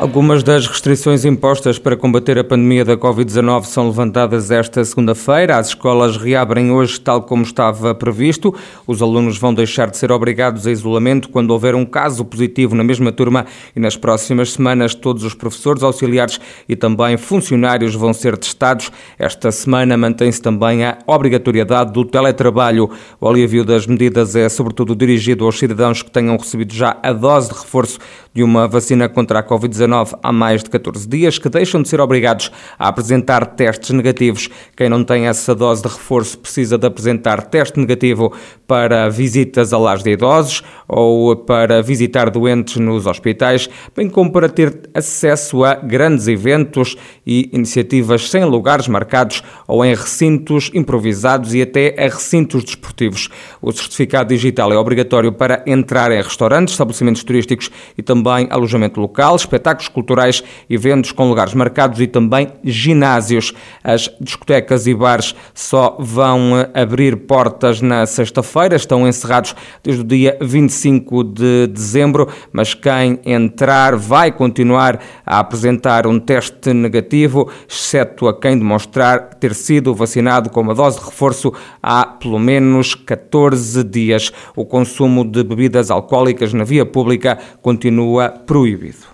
Algumas das restrições impostas para combater a pandemia da Covid-19 são levantadas esta segunda-feira. As escolas reabrem hoje, tal como estava previsto. Os alunos vão deixar de ser obrigados a isolamento quando houver um caso positivo na mesma turma e nas próximas semanas todos os professores, auxiliares e também funcionários vão ser testados. Esta semana mantém-se também a obrigatoriedade do teletrabalho. O alívio das medidas é sobretudo dirigido aos cidadãos que tenham recebido já a dose de reforço de uma vacina contra a Covid-19 há mais de 14 dias, que deixam de ser obrigados a apresentar testes negativos. Quem não tem essa dose de reforço precisa de apresentar teste negativo para visitas a lares de idosos ou para visitar doentes nos hospitais, bem como para ter acesso a grandes eventos e iniciativas sem lugares marcados ou em recintos improvisados e até a recintos desportivos. O certificado digital é obrigatório para entrar em restaurantes, estabelecimentos turísticos e também alojamento local, espetáculos culturais, eventos com lugares marcados e também ginásios. As discotecas e bares só vão eh, abrir portas na sexta-feira, estão encerrados desde o dia 25 de dezembro, mas quem entrar vai continuar a apresentar um teste negativo, exceto a quem demonstrar ter sido vacinado com uma dose de reforço há pelo menos 14 dias. O consumo de bebidas alcoólicas na via pública continua proibido.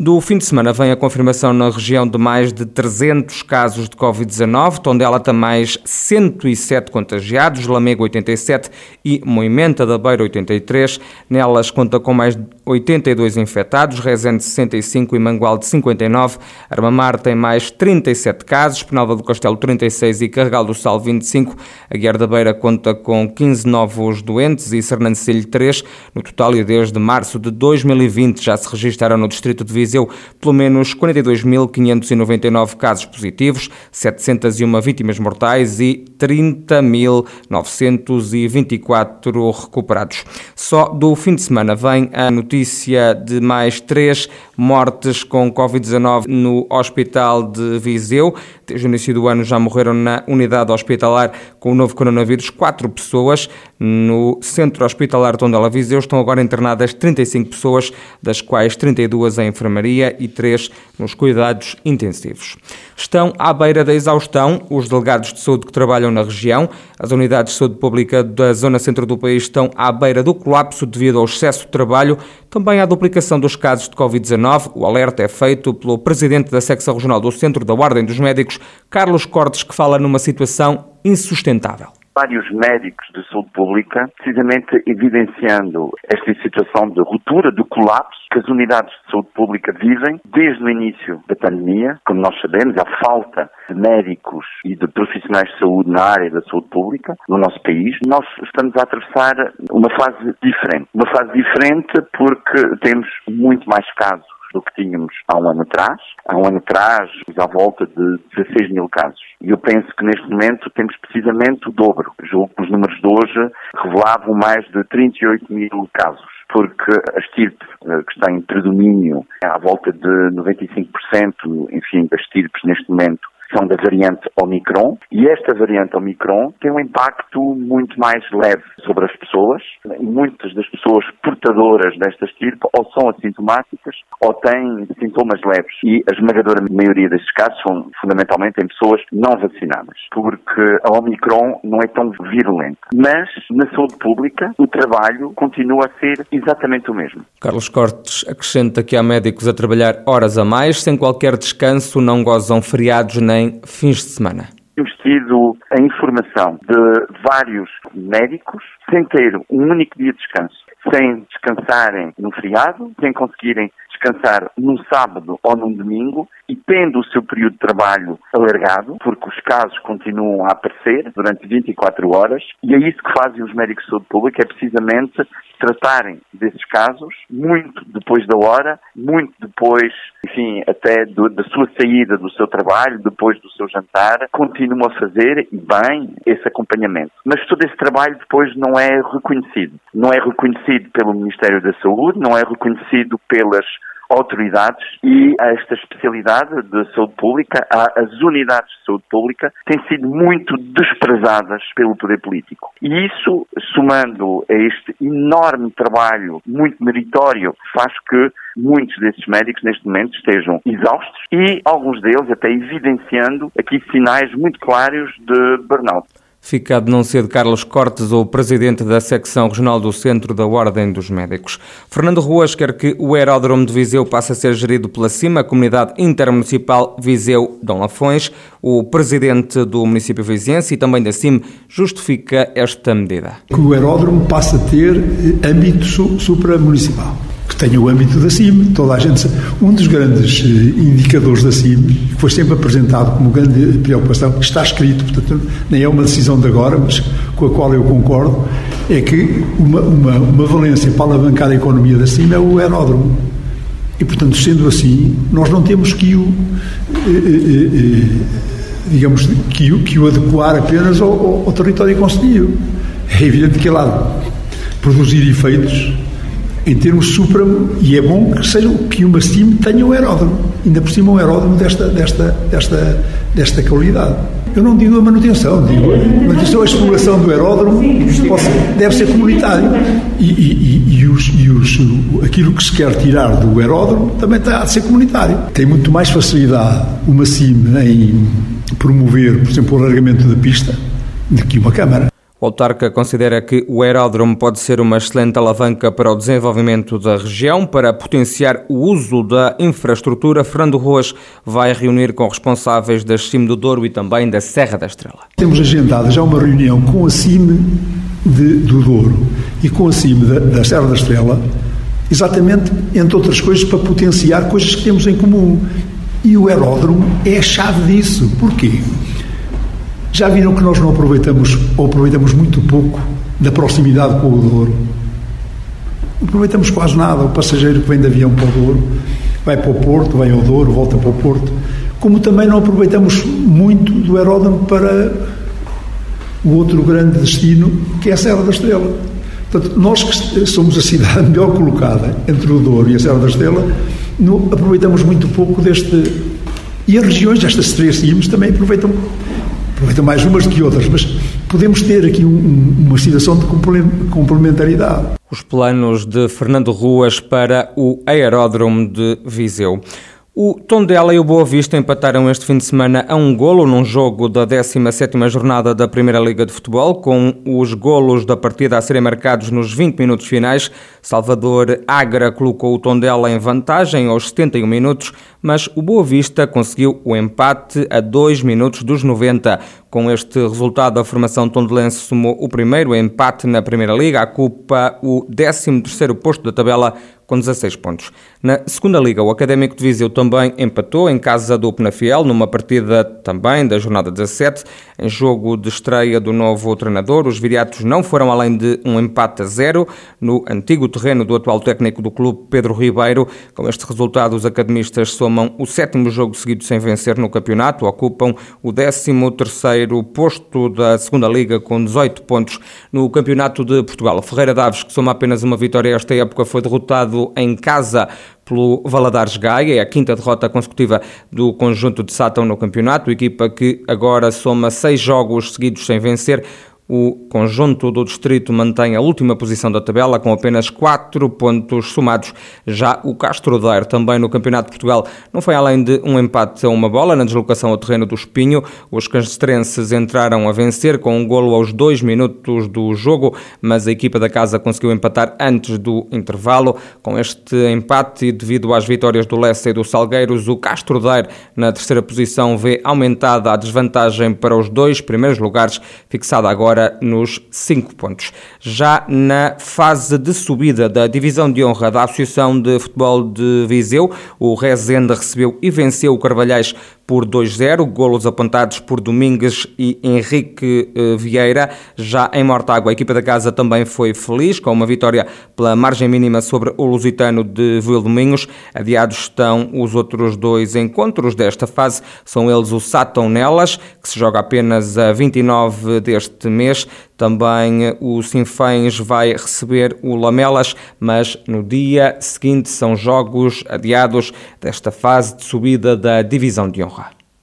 Do fim de semana vem a confirmação na região de mais de 300 casos de Covid-19, Tondela tem mais 107 contagiados, Lamego 87 e Moimenta da Beira 83. Nelas conta com mais de 82 infectados, Rezende 65 e Mangual de 59. Armamar tem mais 37 casos, Penalva do Castelo 36 e Carregal do Sal 25. A Guiar da Beira conta com 15 novos doentes e Sernancelho 3. No total e desde março de 2020 já se registraram no distrito de Viseu pelo menos 42.599 casos positivos, 701 vítimas mortais e 30.924 recuperados. Só do fim de semana vem a notícia de mais três mortes com Covid-19 no Hospital de Viseu. Desde o início do ano já morreram na unidade hospitalar com o novo coronavírus quatro pessoas. No Centro Hospitalar Tondela Viseu estão agora internadas 35 pessoas, das quais 32 em enfermaria e 3 nos cuidados intensivos. Estão à beira da exaustão os delegados de saúde que trabalham na região. As unidades de saúde pública da zona centro do país estão à beira do colapso devido ao excesso de trabalho, também à duplicação dos casos de Covid-19. O alerta é feito pelo presidente da secção regional do Centro da Ordem dos Médicos, Carlos Cortes, que fala numa situação insustentável vários médicos de saúde pública, precisamente evidenciando esta situação de ruptura, de colapso que as unidades de saúde pública vivem desde o início da pandemia. Como nós sabemos, há falta de médicos e de profissionais de saúde na área da saúde pública no nosso país. Nós estamos a atravessar uma fase diferente. Uma fase diferente porque temos muito mais casos do que tínhamos há um ano atrás. Há um ano atrás, à volta de 16 mil casos. E eu penso que neste momento temos precisamente o dobro. Julgo que os números de hoje revelavam mais de 38 mil casos porque a estirpe eh, que está em predomínio à volta de 95%, enfim, das estirpes neste momento são da variante Omicron e esta variante Omicron tem um impacto muito mais leve sobre as pessoas. Muitas das pessoas portadoras desta estirpe ou são assintomáticas ou têm sintomas leves e a esmagadora maioria destes casos são fundamentalmente em pessoas não vacinadas, porque a Omicron não é tão virulenta. Mas na saúde pública o trabalho continua a ser exatamente o mesmo. Carlos Cortes acrescenta que há médicos a trabalhar horas a mais, sem qualquer descanso, não gozam feriados nem também fins de semana. Temos tido a informação de vários médicos sem ter um único dia de descanso, sem descansarem no feriado, sem conseguirem descansar num sábado ou num domingo e tendo o seu período de trabalho alargado, porque os casos continuam a aparecer durante 24 horas, e é isso que fazem os médicos de saúde pública, é precisamente tratarem desses casos muito depois da hora, muito depois, enfim, até do, da sua saída do seu trabalho, depois do seu jantar, continuam a fazer, e bem, esse acompanhamento. Mas todo esse trabalho depois não é reconhecido. Não é reconhecido pelo Ministério da Saúde, não é reconhecido pelas autoridades e esta especialidade de saúde pública, as unidades de saúde pública, têm sido muito desprezadas pelo poder político. E isso, somando a este enorme trabalho, muito meritório, faz que muitos desses médicos neste momento estejam exaustos e alguns deles até evidenciando aqui sinais muito claros de burnout. Fica de não ser de Carlos Cortes, o presidente da secção regional do Centro da Ordem dos Médicos. Fernando Ruas quer que o aeródromo de Viseu passe a ser gerido pela CIMA, a Comunidade Intermunicipal Viseu-Dom Lafões. O presidente do município viziense e também da CIM justifica esta medida. Que o aeródromo passe a ter âmbito supramunicipal tenha o âmbito da CIM. Toda a gente Um dos grandes eh, indicadores da CIM, que foi sempre apresentado como grande preocupação, está escrito, portanto, nem é uma decisão de agora, mas com a qual eu concordo, é que uma, uma, uma valência para alavancar a economia da CIM é o aeródromo. E, portanto, sendo assim, nós não temos que o, eh, eh, digamos, que o, que o adequar apenas ao, ao, ao território concelhio. É evidente que lá produzir efeitos em termos supra, e é bom que seja que uma CIM tenha um aeródromo, ainda por cima um aeródromo desta, desta, desta, desta qualidade. Eu não digo a manutenção, digo a manutenção, a exploração do aeródromo deve ser comunitário. E, e, e, os, e os, aquilo que se quer tirar do aeródromo também está a ser comunitário. Tem muito mais facilidade uma CIM em promover, por exemplo, o alargamento da pista do que uma Câmara. O autarca considera que o aeródromo pode ser uma excelente alavanca para o desenvolvimento da região, para potenciar o uso da infraestrutura. Fernando Ruas vai reunir com responsáveis da CIM do Douro e também da Serra da Estrela. Temos agendada já uma reunião com a CIM de, do Douro e com a CIM da, da Serra da Estrela, exatamente, entre outras coisas, para potenciar coisas que temos em comum. E o aeródromo é a chave disso. Porquê? Já viram que nós não aproveitamos, ou aproveitamos muito pouco, da proximidade com o Douro? Não aproveitamos quase nada. O passageiro que vem de avião para o Douro vai para o Porto, vai ao Douro, volta para o Porto. Como também não aproveitamos muito do aeródromo para o outro grande destino, que é a Serra da Estrela. Portanto, nós que somos a cidade melhor colocada entre o Douro e a Serra da Estrela, aproveitamos muito pouco deste. E as regiões, estas três cimos, também aproveitam aproveitam mais umas do que outras, mas podemos ter aqui um, uma situação de complementaridade. Os planos de Fernando Ruas para o aeródromo de Viseu. O Tondela e o Boa Vista empataram este fim de semana a um golo num jogo da 17ª jornada da Primeira Liga de Futebol, com os golos da partida a serem marcados nos 20 minutos finais. Salvador Agra colocou o Tondela em vantagem aos 71 minutos, mas o Boa Vista conseguiu o empate a 2 minutos dos 90. Com este resultado, a formação tondelense somou o primeiro empate na Primeira Liga, ocupa o 13º posto da tabela com 16 pontos. Na segunda liga, o Académico de Viseu também empatou em casa do Penafiel, numa partida também da jornada 17, em jogo de estreia do novo treinador. Os viriatos não foram além de um empate a zero no antigo terreno do atual técnico do clube, Pedro Ribeiro. Com este resultado, os academistas somam o sétimo jogo seguido sem vencer no campeonato, ocupam o 13 terceiro posto da segunda liga com 18 pontos no campeonato de Portugal. Ferreira Daves, que soma apenas uma vitória esta época, foi derrotado em casa pelo Valadares Gaia, é a quinta derrota consecutiva do conjunto de Sátão no campeonato, equipa que agora soma seis jogos seguidos sem vencer, o conjunto do distrito mantém a última posição da tabela com apenas 4 pontos somados. Já o Castro Daire, também no Campeonato de Portugal, não foi além de um empate a uma bola na deslocação ao terreno do Espinho. Os castrenses entraram a vencer com um golo aos dois minutos do jogo, mas a equipa da casa conseguiu empatar antes do intervalo. Com este empate e devido às vitórias do Lessa e do Salgueiros, o Castro Daire na terceira posição vê aumentada a desvantagem para os dois primeiros lugares, fixada agora agora nos 5 pontos. Já na fase de subida da divisão de honra da Associação de Futebol de Viseu, o Rezende recebeu e venceu o Carvalhais por 2-0, golos apontados por Domingues e Henrique eh, Vieira. Já em Mortágua, a equipa da casa também foi feliz, com uma vitória pela margem mínima sobre o Lusitano de Vildomingos. Adiados estão os outros dois encontros desta fase, são eles o Satão Nelas, que se joga apenas a 29 deste mês, Também o Sinfãs vai receber o Lamelas, mas no dia seguinte são jogos adiados desta fase de subida da Divisão de Honra.